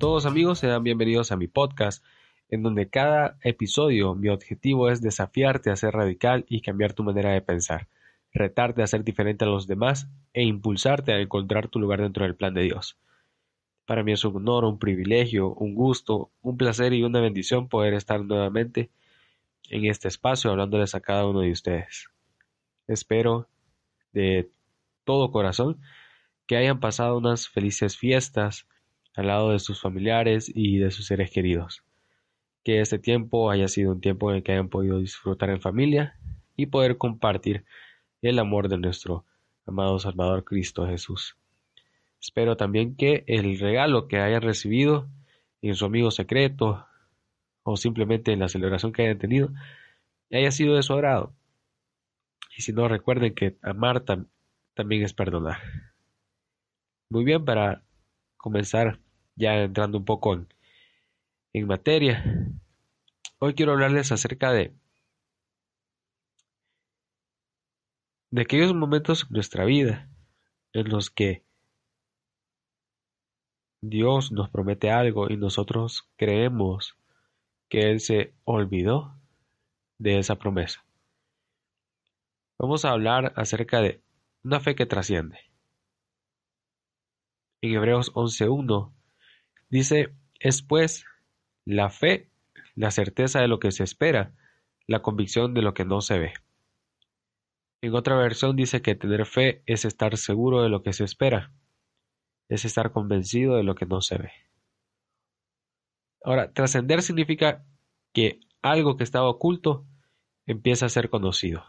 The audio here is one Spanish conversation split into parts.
todos amigos, sean bienvenidos a mi podcast, en donde cada episodio mi objetivo es desafiarte a ser radical y cambiar tu manera de pensar, retarte a ser diferente a los demás e impulsarte a encontrar tu lugar dentro del plan de Dios. Para mí es un honor, un privilegio, un gusto, un placer y una bendición poder estar nuevamente en este espacio hablándoles a cada uno de ustedes. Espero de todo corazón que hayan pasado unas felices fiestas al lado de sus familiares y de sus seres queridos. Que este tiempo haya sido un tiempo en el que hayan podido disfrutar en familia y poder compartir el amor de nuestro amado Salvador Cristo Jesús. Espero también que el regalo que hayan recibido en su amigo secreto o simplemente en la celebración que hayan tenido haya sido de su agrado. Y si no, recuerden que amar también es perdonar. Muy bien, para comenzar ya entrando un poco en, materia, hoy quiero hablarles acerca de de aquellos momentos en nuestra vida en los que Dios nos promete algo y nosotros creemos que Él se olvidó de esa promesa. Vamos a hablar acerca de una fe que trasciende. En Hebreos 11.1 dice, es pues la fe, la certeza de lo que se espera, la convicción de lo que no se ve. En otra versión dice que tener fe es estar seguro de lo que se espera, es estar convencido de lo que no se ve. Ahora, trascender significa que algo que estaba oculto empieza a ser conocido.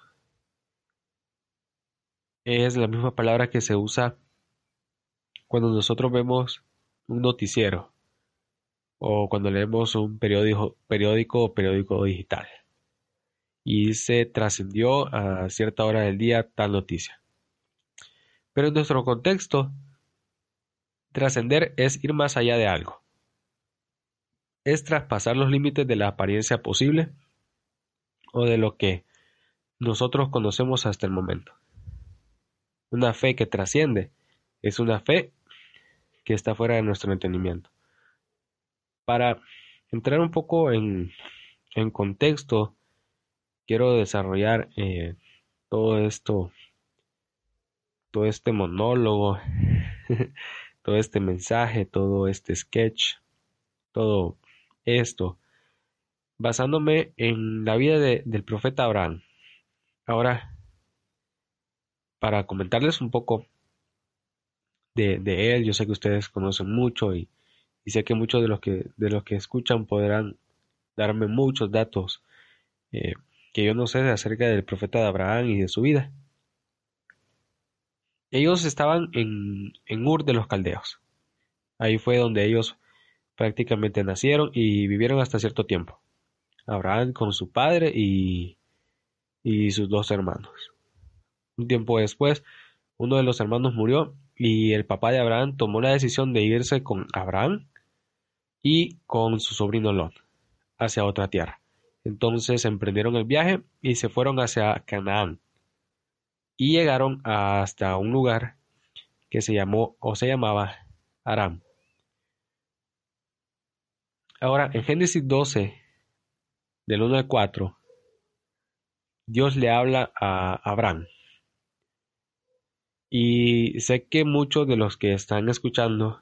Es la misma palabra que se usa cuando nosotros vemos un noticiero o cuando leemos un periódico, periódico o periódico digital y se trascendió a cierta hora del día tal noticia. Pero en nuestro contexto, trascender es ir más allá de algo. Es traspasar los límites de la apariencia posible o de lo que nosotros conocemos hasta el momento. Una fe que trasciende es una fe que está fuera de nuestro entendimiento. Para entrar un poco en, en contexto quiero desarrollar eh, todo esto, todo este monólogo, todo este mensaje, todo este sketch, todo esto, basándome en la vida del profeta Abraham. Ahora, para comentarles un poco de, él, yo sé que ustedes conocen mucho y, sé que muchos de los que, de los que escuchan podrán darme muchos datos eh, que yo no sé acerca del profeta de Abraham y de su vida. Ellos estaban en, en Ur de los Caldeos. Ahí fue donde ellos prácticamente nacieron y vivieron hasta cierto tiempo. Abraham con su padre y, y sus dos hermanos. Un tiempo después, uno de los hermanos murió y el papá de Abraham tomó la decisión de irse con Abraham y con su sobrino Lot hacia otra tierra. Entonces emprendieron el viaje y se fueron hacia Canaán. Y llegaron hasta un lugar que se llamó o se llamaba Aram. Ahora, en Génesis 12, del 1 al 4, Dios le habla a Abraham. Y sé que muchos de los que están escuchando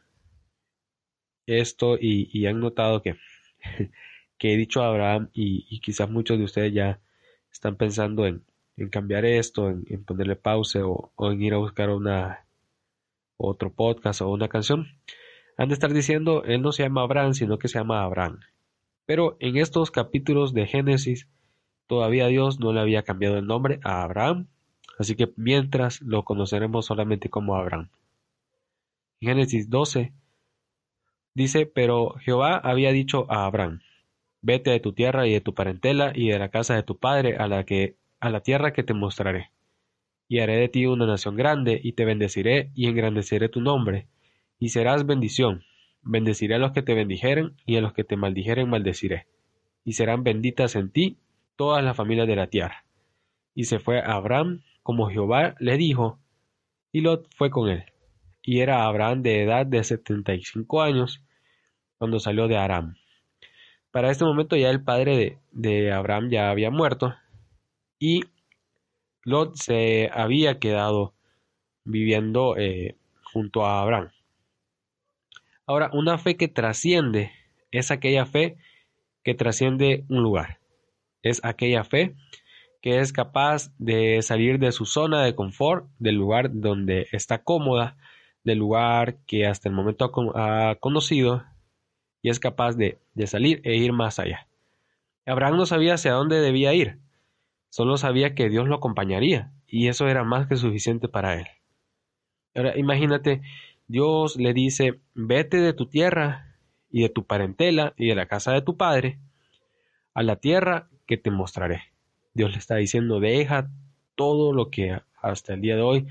esto y, han notado que que he dicho a Abraham y, quizás muchos de ustedes ya están pensando en, cambiar esto, en, ponerle pause o, en ir a buscar una otro podcast o una canción. Han de estar diciendo, él no se llama Abraham, sino que se llama Abraham. Pero en estos capítulos de Génesis, todavía Dios no le había cambiado el nombre a Abraham, así que mientras lo conoceremos solamente como Abraham. En Génesis 12 dice, pero Jehová había dicho a Abraham, Vete de tu tierra y de tu parentela y de la casa de tu padre a la que a la tierra que te mostraré. Y haré de ti una nación grande, y te bendeciré, y engrandeceré tu nombre, y serás bendición. Bendeciré a los que te bendijeren, y a los que te maldijeren maldeciré. Y serán benditas en ti todas las familias de la tierra. Y se fue a Abraham, como Jehová le dijo, y Lot fue con él. Y era Abraham de edad de setenta y cinco años, cuando salió de Aram. Para este momento ya el padre de, Abraham ya había muerto y Lot se había quedado viviendo eh, junto a Abraham. Ahora, una fe que trasciende es aquella fe que trasciende un lugar. Es aquella fe que es capaz de salir de su zona de confort, del lugar donde está cómoda, del lugar que hasta el momento ha, conocido y es capaz de, de salir e ir más allá. Abraham no sabía hacia dónde debía ir, solo sabía que Dios lo acompañaría y eso era más que suficiente para él. Ahora imagínate, Dios le dice, vete de tu tierra y de tu parentela y de la casa de tu padre a la tierra que te mostraré. Dios le está diciendo, deja todo lo que hasta el día de hoy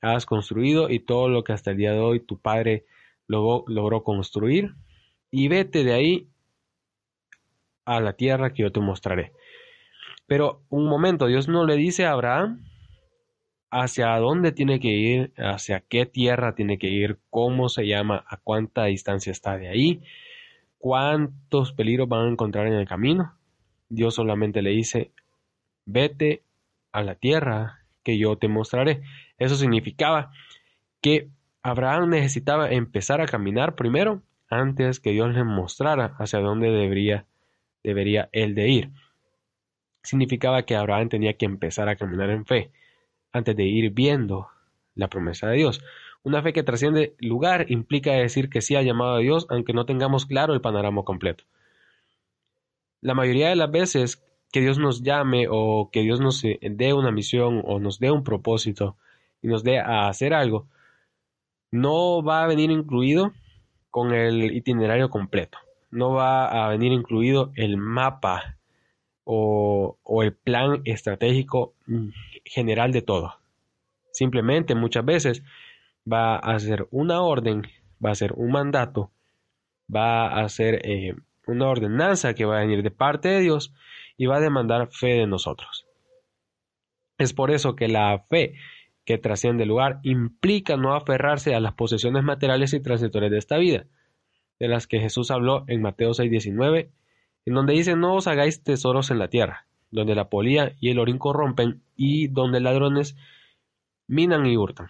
has construido y todo lo que hasta el día de hoy tu padre logró, logró construir y vete de ahí a la tierra que yo te mostraré. Pero un momento, Dios no le dice a Abraham hacia dónde tiene que ir, hacia qué tierra tiene que ir, cómo se llama, a cuánta distancia está de ahí, cuántos peligros van a encontrar en el camino. Dios solamente le dice, vete a la tierra que yo te mostraré. Eso significaba que Abraham necesitaba empezar a caminar primero antes que Dios le mostrara hacia dónde debería, debería él de ir. Significaba que Abraham tenía que empezar a caminar en fe antes de ir viendo la promesa de Dios. Una fe que trasciende lugar implica decir que sí ha llamado a Dios aunque no tengamos claro el panorama completo. La mayoría de las veces que Dios nos llame o que Dios nos dé una misión o nos dé un propósito y nos dé a hacer algo, no va a venir incluido con el itinerario completo. No va a venir incluido el mapa o, el plan estratégico general de todo. Simplemente muchas veces va a ser una orden, va a ser un mandato, va a ser eh, una ordenanza que va a venir de parte de Dios y va a demandar fe de nosotros. Es por eso que la fe que trasciende el lugar implica no aferrarse a las posesiones materiales y transitorias de esta vida, de las que Jesús habló en Mateo 6:19, en donde dice no os hagáis tesoros en la tierra, donde la polía y el orín corrompen y donde ladrones minan y hurtan.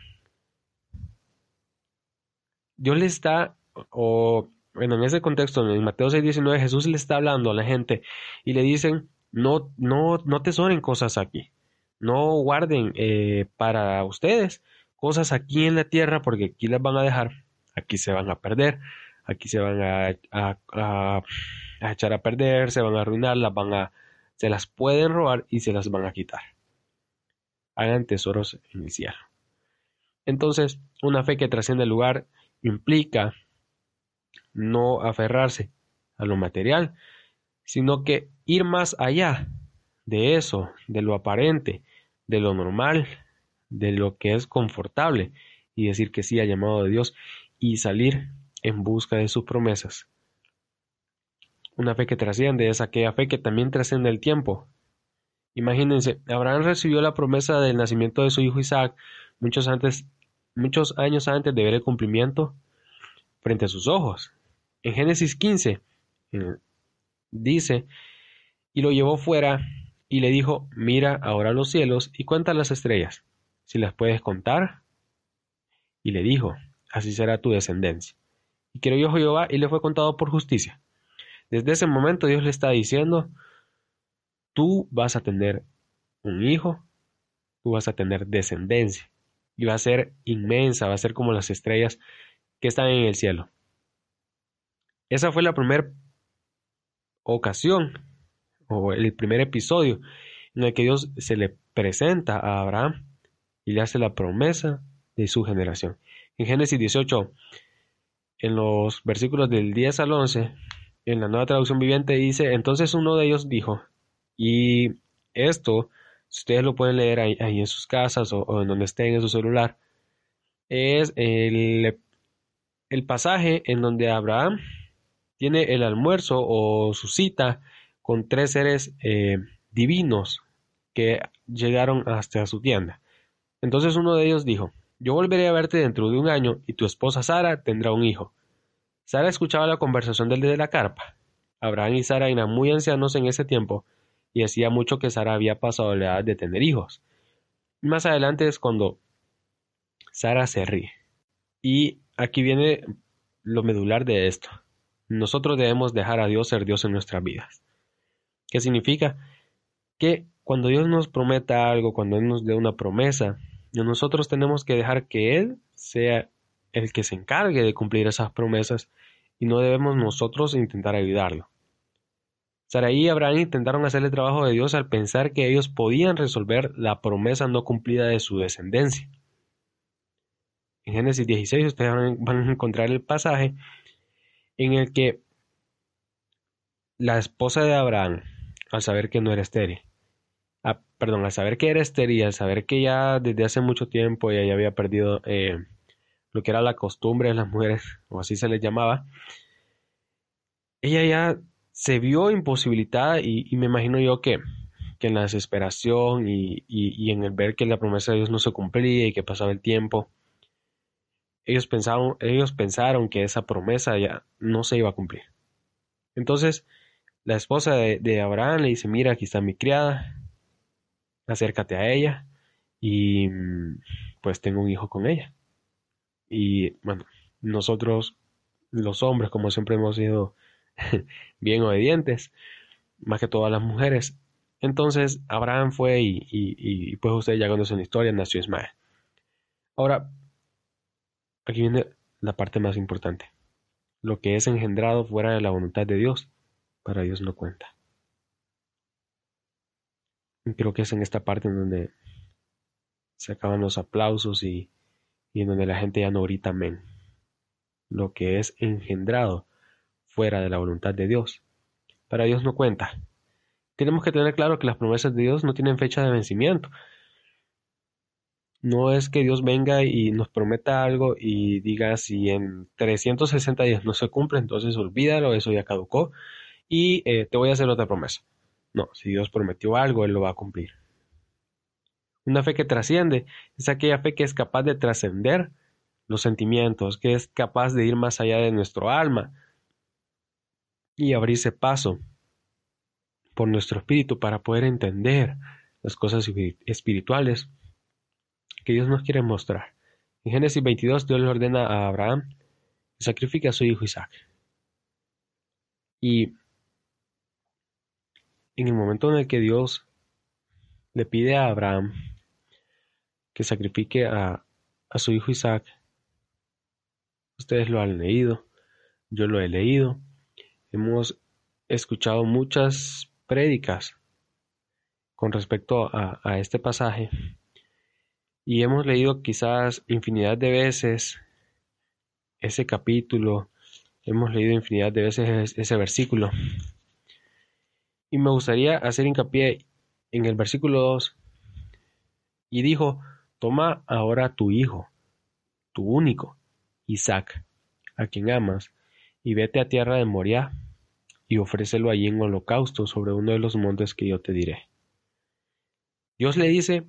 Dios le está, o bueno, en ese contexto, en Mateo 6:19, Jesús le está hablando a la gente y le dicen, no, no, no tesoren cosas aquí. No guarden eh, para ustedes cosas aquí en la tierra porque aquí las van a dejar, aquí se van a perder, aquí se van a, echar a perder, se van a arruinar, las van a, se las pueden robar y se las van a quitar. Hagan tesoros en. Entonces, una fe que trasciende el lugar implica no aferrarse a lo material, sino que ir más allá de eso, de lo aparente, de lo normal, de lo que es confortable, y decir que sí ha llamado de Dios y salir en busca de sus promesas. Una fe que trasciende es aquella fe que también trasciende el tiempo. Imagínense, Abraham recibió la promesa del nacimiento de su hijo Isaac muchos, antes, muchos años antes de ver el cumplimiento frente a sus ojos. En Génesis 15, Dice, y lo llevó fuera y le dijo, mira ahora los cielos y cuenta las estrellas, si las puedes contar. Y le dijo, así será tu descendencia. Y creyó Jehová y le fue contado por justicia. Desde ese momento Dios le está diciendo, tú vas a tener un hijo, tú vas a tener descendencia, y va a ser inmensa, va a ser como las estrellas que están en el cielo. Esa fue la primera ocasión o el primer episodio en el que Dios se le presenta a Abraham y le hace la promesa de su generación. En Génesis 18, en los versículos del 10 al 11, en la nueva traducción viviente dice, entonces uno de ellos dijo, y esto, ustedes lo pueden leer ahí, en sus casas o, en donde estén en su celular, es el, el pasaje en donde Abraham tiene el almuerzo o su cita con tres seres eh, divinos que llegaron hasta su tienda. Entonces uno de ellos dijo, yo volveré a verte dentro de un año y tu esposa Sara tendrá un hijo. Sara escuchaba la conversación del de la carpa. Abraham y Sara eran muy ancianos en ese tiempo y hacía mucho que Sara había pasado la edad de tener hijos. Más adelante es cuando Sara se ríe. Y aquí viene lo medular de esto. Nosotros debemos dejar a Dios ser Dios en nuestras vidas. ¿Qué significa? Que cuando Dios nos prometa algo, cuando Él nos dé una promesa, nosotros tenemos que dejar que Él sea el que se encargue de cumplir esas promesas y no debemos nosotros intentar ayudarlo. Saraí y Abraham intentaron hacer el trabajo de Dios al pensar que ellos podían resolver la promesa no cumplida de su descendencia. En Génesis 16 ustedes van a encontrar el pasaje en el que la esposa de Abraham, al saber que no era estéril, perdón, al saber que era estéril, al saber que ya desde hace mucho tiempo ella ya había perdido eh, lo que era la costumbre de las mujeres, o así se les llamaba, ella ya se vio imposibilitada y, me imagino yo que, que en la desesperación y, y, en el ver que la promesa de Dios no se cumplía y que pasaba el tiempo, ellos pensaron, ellos pensaron que esa promesa ya no se iba a cumplir. Entonces, la esposa de, Abraham le dice, mira, aquí está mi criada, acércate a ella y pues tengo un hijo con ella. Y bueno, nosotros los hombres, como siempre hemos sido bien obedientes, más que todas las mujeres. Entonces Abraham fue y, y, pues ustedes ya conocen la historia, nació Ismael. Ahora, aquí viene la parte más importante. Lo que es engendrado fuera de la voluntad de Dios, para Dios no cuenta. Creo que es en esta parte en donde se acaban los aplausos y, en donde la gente ya no grita amén. Lo que es engendrado fuera de la voluntad de Dios, para Dios no cuenta. Tenemos que tener claro que las promesas de Dios no tienen fecha de vencimiento. No es que Dios venga y nos prometa algo y diga si en 360 días no se cumple, entonces olvídalo, eso ya caducó y eh, te voy a hacer otra promesa. No, si Dios prometió algo, Él lo va a cumplir. Una fe que trasciende es aquella fe que es capaz de trascender los sentimientos, que es capaz de ir más allá de nuestro alma y abrirse paso por nuestro espíritu para poder entender las cosas espirituales que Dios nos quiere mostrar. En Génesis 22 Dios le ordena a Abraham que sacrifique a su hijo Isaac. Y en el momento en el que Dios le pide a Abraham que sacrifique a, su hijo Isaac. Ustedes lo han leído, yo lo he leído. Hemos escuchado muchas prédicas con respecto a, a este pasaje y hemos leído quizás infinidad de veces ese capítulo, hemos leído infinidad de veces ese versículo. Y me gustaría hacer hincapié en el versículo 2. Y dijo, Toma ahora tu hijo, tu único, Isaac, a quien amas, y vete a tierra de Moriah, y ofrécelo allí en holocausto sobre uno de los montes que yo te diré. Dios le dice,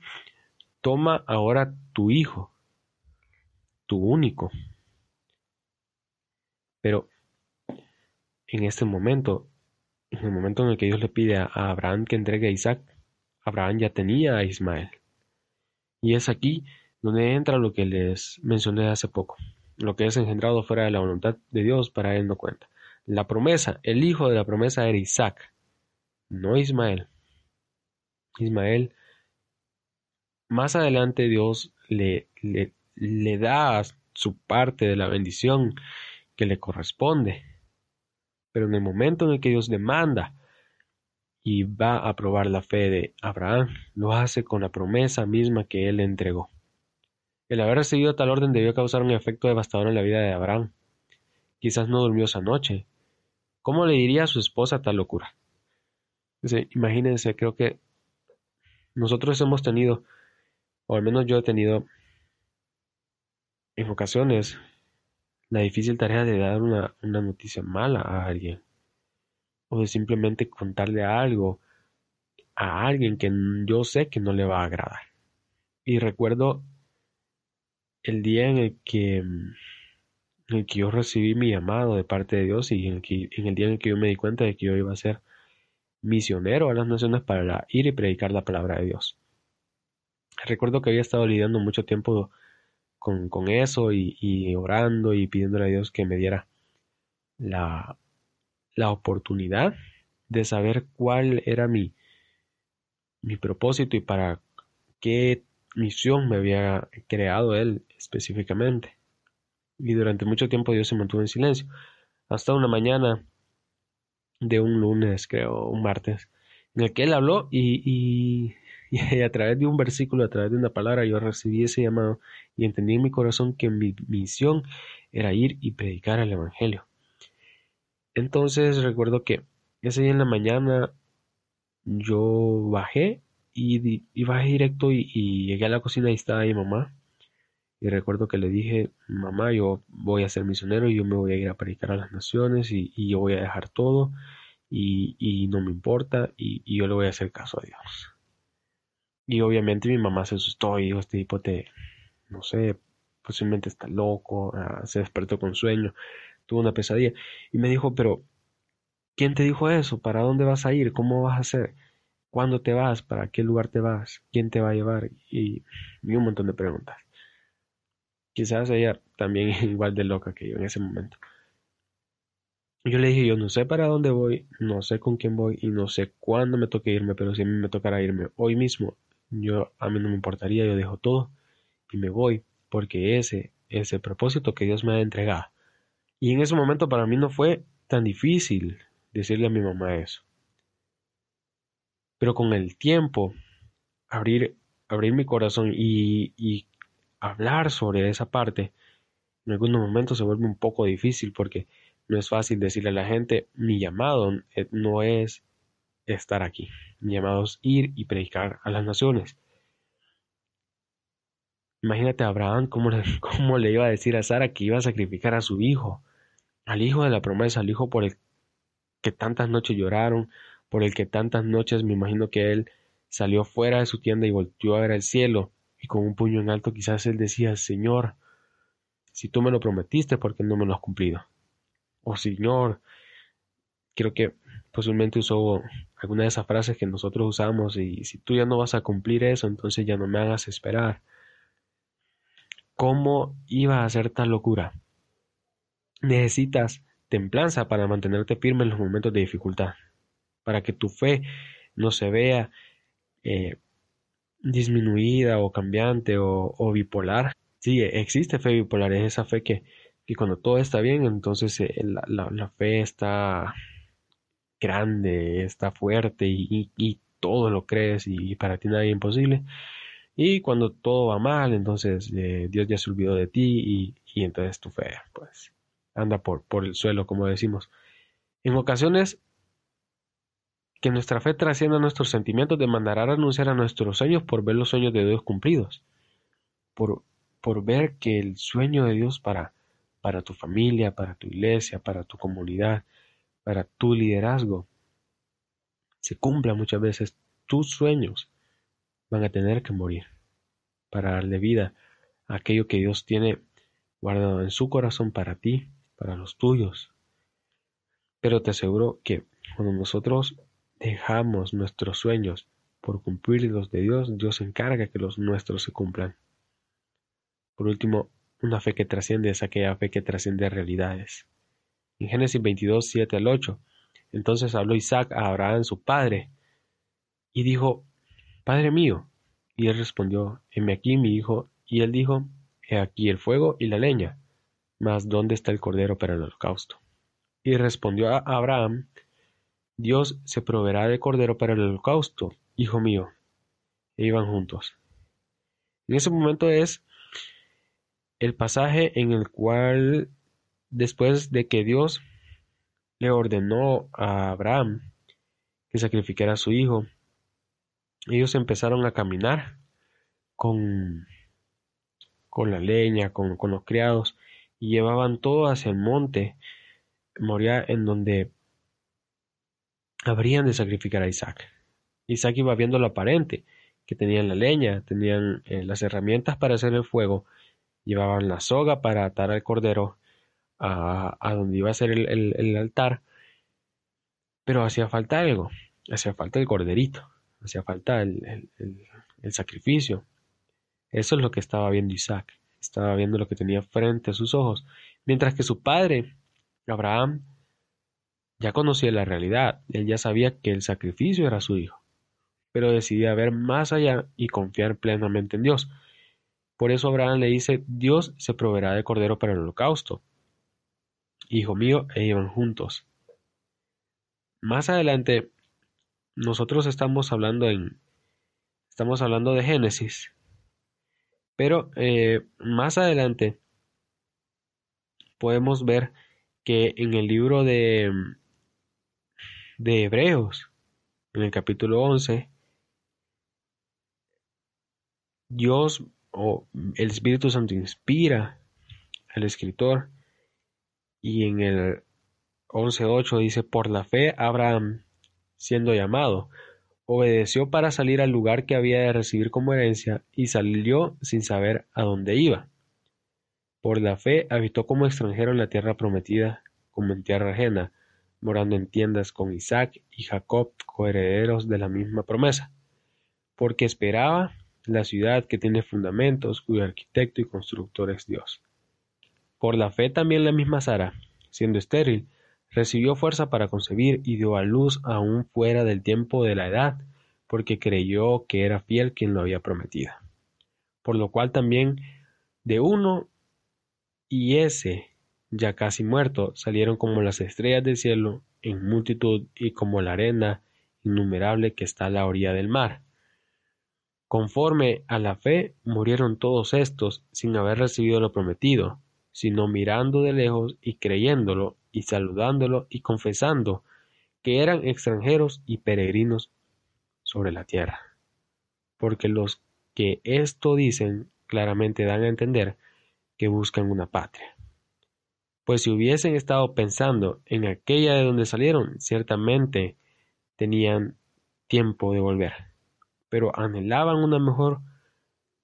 toma ahora tu hijo, tu único. Pero en este momento, en el momento en el que Dios le pide a Abraham que entregue a Isaac, Abraham ya tenía a Ismael. Y es aquí donde entra lo que les mencioné hace poco, lo que es engendrado fuera de la voluntad de Dios para él no cuenta. La promesa, el hijo de la promesa era Isaac, no Ismael. Ismael, más adelante Dios le, le, le da su parte de la bendición que le corresponde. Pero en el momento en el que Dios demanda y va a probar la fe de Abraham, lo hace con la promesa misma que él le entregó. El haber recibido tal orden debió causar un efecto devastador en la vida de Abraham. Quizás no durmió esa noche. ¿Cómo le diría a su esposa tal locura? imagínense, creo que nosotros hemos tenido, o al menos yo he tenido, en ocasiones, la difícil tarea de dar una, una noticia mala a alguien o de simplemente contarle algo a alguien que yo sé que no le va a agradar. Y recuerdo el día en el que en el que yo recibí mi llamado de parte de Dios y en el, en el día en el que yo me di cuenta de que yo iba a ser misionero a las naciones para ir y predicar la palabra de Dios. Recuerdo que había estado lidiando mucho tiempo con, con eso y, y, orando y pidiéndole a Dios que me diera la, la oportunidad de saber cuál era mi, mi propósito y para qué misión me había creado Él específicamente. Y durante mucho tiempo Dios se mantuvo en silencio. Hasta una mañana de un lunes, creo, un martes, en el que Él habló y, y, a través de un versículo, a través de una palabra, yo recibí ese llamado y entendí en mi corazón que mi misión era ir y predicar el Evangelio. Entonces recuerdo que ese día en la mañana yo bajé y, y bajé directo y, llegué a la cocina y estaba mi mamá. Y recuerdo que le dije, mamá, yo voy a ser misionero y yo me voy a ir a predicar a las naciones y, yo voy a dejar todo y, no me importa y, yo le voy a hacer caso a Dios. Y obviamente mi mamá se asustó y dijo, este tipo te, no sé, posiblemente está loco, ah, se despertó con sueño, tuvo una pesadilla. Y me dijo, pero, ¿quién te dijo eso? ¿Para dónde vas a ir? ¿Cómo vas a hacer? ¿Cuándo te vas? ¿Para qué lugar te vas? ¿Quién te va a llevar? Y, un montón de preguntas. Quizás ella también es igual de loca que yo en ese momento. Yo le dije, yo no sé para dónde voy, no sé con quién voy y no sé cuándo me toque irme, pero si me tocará irme hoy mismo, yo a mí no me importaría, yo dejo todo y me voy, porque ese es el propósito que Dios me ha entregado. Y en ese momento para mí no fue tan difícil decirle a mi mamá eso. Pero con el tiempo, abrir, abrir mi corazón y, y hablar sobre esa parte, en algunos momentos se vuelve un poco difícil porque no es fácil decirle a la gente, mi llamado eh, no es estar aquí, mi llamado es ir y predicar a las naciones. Imagínate a Abraham cómo le, cómo le iba a decir a Sara que iba a sacrificar a su hijo, al hijo de la promesa, al hijo por el que tantas noches lloraron, por el que tantas noches me imagino que él salió fuera de su tienda y volvió a ver el cielo, y con un puño en alto quizás él decía, Señor, si tú me lo prometiste, ¿por qué no me lo has cumplido? O oh, Señor, creo que posiblemente usó alguna de esas frases que nosotros usamos y si tú ya no vas a cumplir eso, entonces ya no me hagas esperar. ¿Cómo iba a hacer tal locura? Necesitas templanza para mantenerte firme en los momentos de dificultad para que tu fe no se vea eh, disminuida o cambiante o, bipolar. Sí, existe fe bipolar, es esa fe que, que cuando todo está bien, entonces eh, la, fe está grande, está fuerte y, todo lo crees y, para ti nada es imposible. Y cuando todo va mal, entonces eh, Dios ya se olvidó de ti y, entonces tu fe pues anda por, por el suelo, como decimos. En ocasiones que nuestra fe trascienda nuestros sentimientos demandará renunciar a nuestros sueños por ver los sueños de Dios cumplidos, por, por ver que el sueño de Dios para, para tu familia, para tu iglesia, para tu comunidad, para tu liderazgo, se cumpla muchas veces. Tus sueños van a tener que morir para darle vida a aquello que Dios tiene guardado en su corazón para ti, para los tuyos. Pero te aseguro que cuando nosotros dejamos nuestros sueños por cumplir los de Dios, Dios encarga que los nuestros se cumplan. Por último, una fe que trasciende es aquella fe que trasciende realidades. En Génesis 22, 7 al 8, entonces habló Isaac a Abraham su padre, y dijo, Padre mío. Y él respondió, Heme aquí mi hijo. Y él dijo, He aquí el fuego y la leña, mas ¿dónde está el cordero para el holocausto? Y respondió a Abraham, Dios se proveerá de cordero para el holocausto, hijo mío. E iban juntos. En ese momento es el pasaje en el cual, después de que Dios le ordenó a Abraham que sacrificara a su hijo, ellos empezaron a caminar con, con la leña, con, con los criados, y llevaban todo hacia el monte Moría en donde habrían de sacrificar a Isaac. Isaac iba viendo lo aparente, que tenían la leña, tenían eh, las herramientas para hacer el fuego, llevaban la soga para atar al cordero a, donde iba a ser el, altar, pero hacía falta algo, hacía falta el corderito, hacía falta el, el sacrificio. Eso es lo que estaba viendo Isaac, estaba viendo lo que tenía frente a sus ojos, mientras que su padre, Abraham, ya conocía la realidad, él ya sabía que el sacrificio era su hijo, pero decidía ver más allá y confiar plenamente en Dios. Por eso Abraham le dice, Dios se proveerá de cordero para el holocausto. Hijo mío, e iban juntos. Más adelante, nosotros estamos hablando en, estamos hablando de Génesis, pero eh, más adelante podemos ver que en el libro de, de Hebreos, en el capítulo 11, Dios o el Espíritu Santo inspira al escritor y en el 11.8 dice, por la fe Abraham, siendo llamado, obedeció para salir al lugar que había de recibir como herencia y salió sin saber a dónde iba. Por la fe habitó como extranjero en la tierra prometida, como en tierra ajena, morando en tiendas con Isaac y Jacob, coherederos de la misma promesa, porque esperaba la ciudad que tiene fundamentos, cuyo arquitecto y constructor es Dios. Por la fe también la misma Sara, siendo estéril, recibió fuerza para concebir y dio a luz aún fuera del tiempo de la edad, porque creyó que era fiel quien lo había prometido. Por lo cual también de uno y ese, ya casi muerto, salieron como las estrellas del cielo en multitud y como la arena innumerable que está a la orilla del mar. Conforme a la fe murieron todos estos sin haber recibido lo prometido, sino mirando de lejos y creyéndolo y saludándolo y confesando que eran extranjeros y peregrinos sobre la tierra. Porque los que esto dicen claramente dan a entender que buscan una patria. Pues si hubiesen estado pensando en aquella de donde salieron, ciertamente tenían tiempo de volver pero anhelaban una mejor,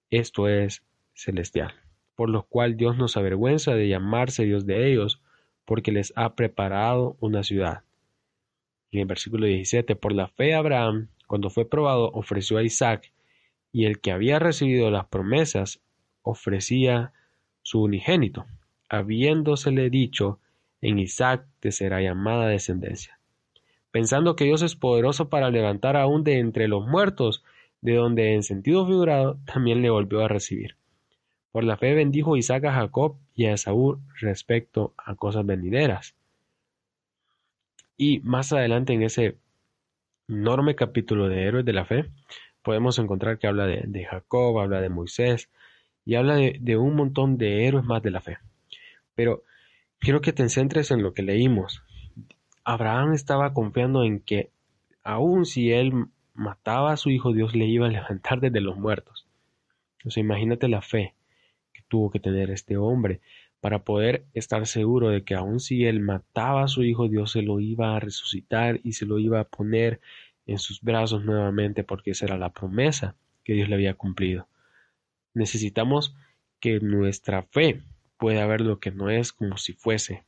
esto es, celestial, por lo cual Dios nos avergüenza de llamarse Dios de ellos, porque les ha preparado una ciudad. En el versículo 17, por la fe Abraham, cuando fue probado, ofreció a Isaac, y el que había recibido las promesas ofrecía su unigénito, habiéndosele dicho, en Isaac te será llamada descendencia. Pensando que Dios es poderoso para levantar aún de entre los muertos de donde en sentido figurado también le volvió a recibir. Por la fe bendijo Isaac a Jacob y a Esaú respecto a cosas venideras. Y más adelante en ese enorme capítulo de Héroes de la Fe, podemos encontrar que habla de, Jacob, habla de Moisés y habla de, un montón de héroes más de la fe. Pero quiero que te centres en lo que leímos. Abraham estaba confiando en que aun si él mataba a su hijo, Dios le iba a levantar desde los muertos. Sea, imagínate la fe tuvo que tener este hombre para poder estar seguro de que aun si él mataba a su hijo, Dios se lo iba a resucitar y se lo iba a poner en sus brazos nuevamente porque esa era la promesa que Dios le había cumplido. Necesitamos que nuestra fe pueda ver lo que no es como si fuese.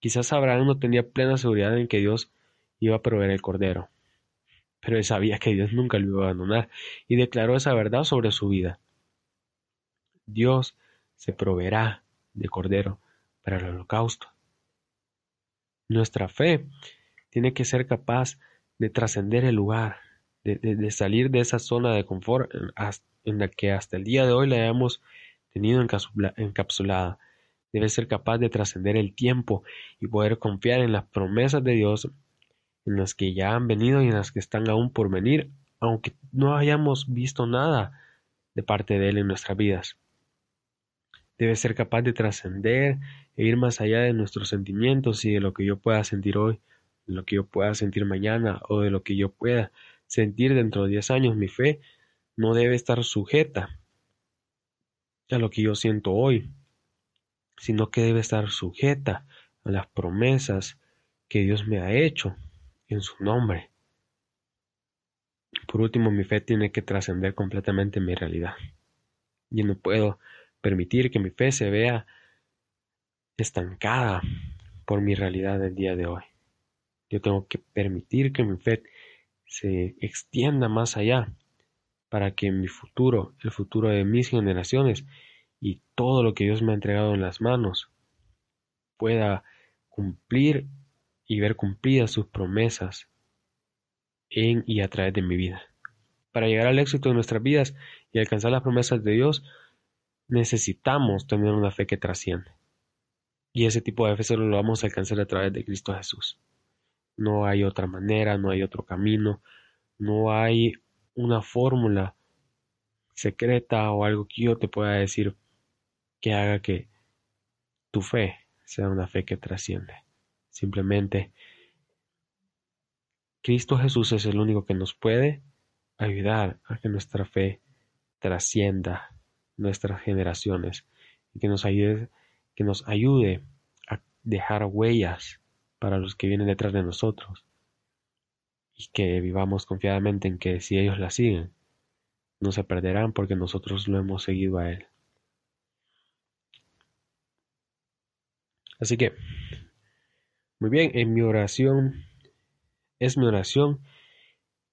Quizás Abraham no tenía plena seguridad en que Dios iba a proveer el cordero, pero él sabía que Dios nunca lo iba a abandonar y declaró esa verdad sobre su vida. Dios se proveerá de cordero para el holocausto. Nuestra fe tiene que ser capaz de trascender el lugar, de, salir de esa zona de confort en, la que hasta el día de hoy la hayamos tenido encapsulada. Debe ser capaz de trascender el tiempo y poder confiar en las promesas de Dios en las que ya han venido y en las que están aún por venir, aunque no hayamos visto nada de parte de Él en nuestras vidas. Debe ser capaz de trascender e ir más allá de nuestros sentimientos y de lo que yo pueda sentir hoy, de lo que yo pueda sentir mañana o de lo que yo pueda sentir dentro de diez años. Mi fe no debe estar sujeta a lo que yo siento hoy, sino que debe estar sujeta a las promesas que Dios me ha hecho en su nombre. Por último, mi fe tiene que trascender completamente mi realidad. Yo no puedo permitir que mi fe se vea estancada por mi realidad del día de hoy. Yo tengo que permitir que mi fe se extienda más allá para que mi futuro, el futuro de mis generaciones y todo lo que Dios me ha entregado en las manos pueda cumplir y ver cumplidas sus promesas en y a través de mi vida. Para llegar al éxito de nuestras vidas y alcanzar las promesas de Dios, necesitamos tener una fe que trasciende. Y ese tipo de fe solo lo vamos a alcanzar a través de Cristo Jesús. No hay otra manera, no hay otro camino, no hay una fórmula secreta o algo que yo te pueda decir que haga que tu fe sea una fe que trasciende. Simplemente Cristo Jesús es el único que nos puede ayudar a que nuestra fe trascienda nuestras generaciones y que nos ayude, que nos ayude a dejar huellas para los que vienen detrás de nosotros y que vivamos confiadamente en que si ellos la siguen, no se perderán porque nosotros lo hemos seguido a Él. Así que, muy bien, en mi oración, es mi oración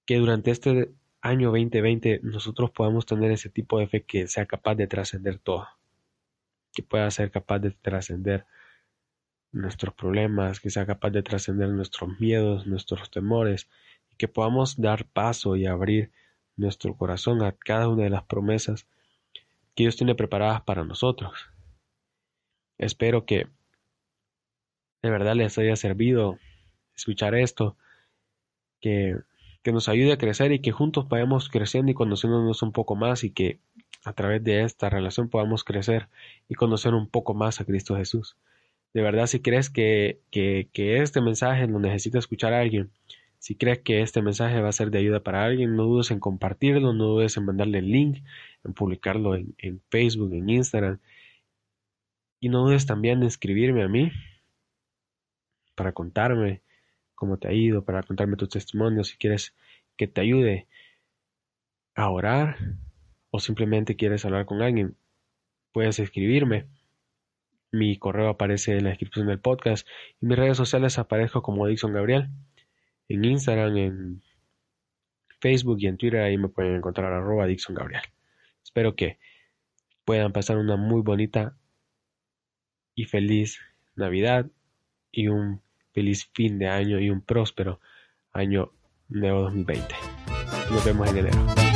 que durante este año 2020 nosotros podamos tener ese tipo de fe que sea capaz de trascender todo, que pueda ser capaz de trascender nuestros problemas, que sea capaz de trascender nuestros miedos, nuestros temores, y que podamos dar paso y abrir nuestro corazón a cada una de las promesas que Dios tiene preparadas para nosotros. Espero que de verdad les haya servido escuchar esto, que, que nos ayude a crecer y que juntos vayamos creciendo y conociéndonos un poco más y que a través de esta relación podamos crecer y conocer un poco más a Cristo Jesús. De verdad, si crees que, que, este mensaje lo necesita escuchar a alguien, si crees que este mensaje va a ser de ayuda para alguien, no dudes en compartirlo, no dudes en mandarle el link, en publicarlo en, en Facebook, en Instagram. Y no dudes también en escribirme a mí para contarme cómo te ha ido, para contarme tus testimonios, si quieres que te ayude a orar o simplemente quieres hablar con alguien, puedes escribirme. Mi correo aparece en la descripción del podcast y mis redes sociales aparezco como Dixon Gabriel. En Instagram, en Facebook y en Twitter ahí me pueden encontrar arroba Dixon Gabriel. Espero que puedan pasar una muy bonita y feliz Navidad y un feliz fin de año y un próspero año nuevo 2020. Nos vemos en enero.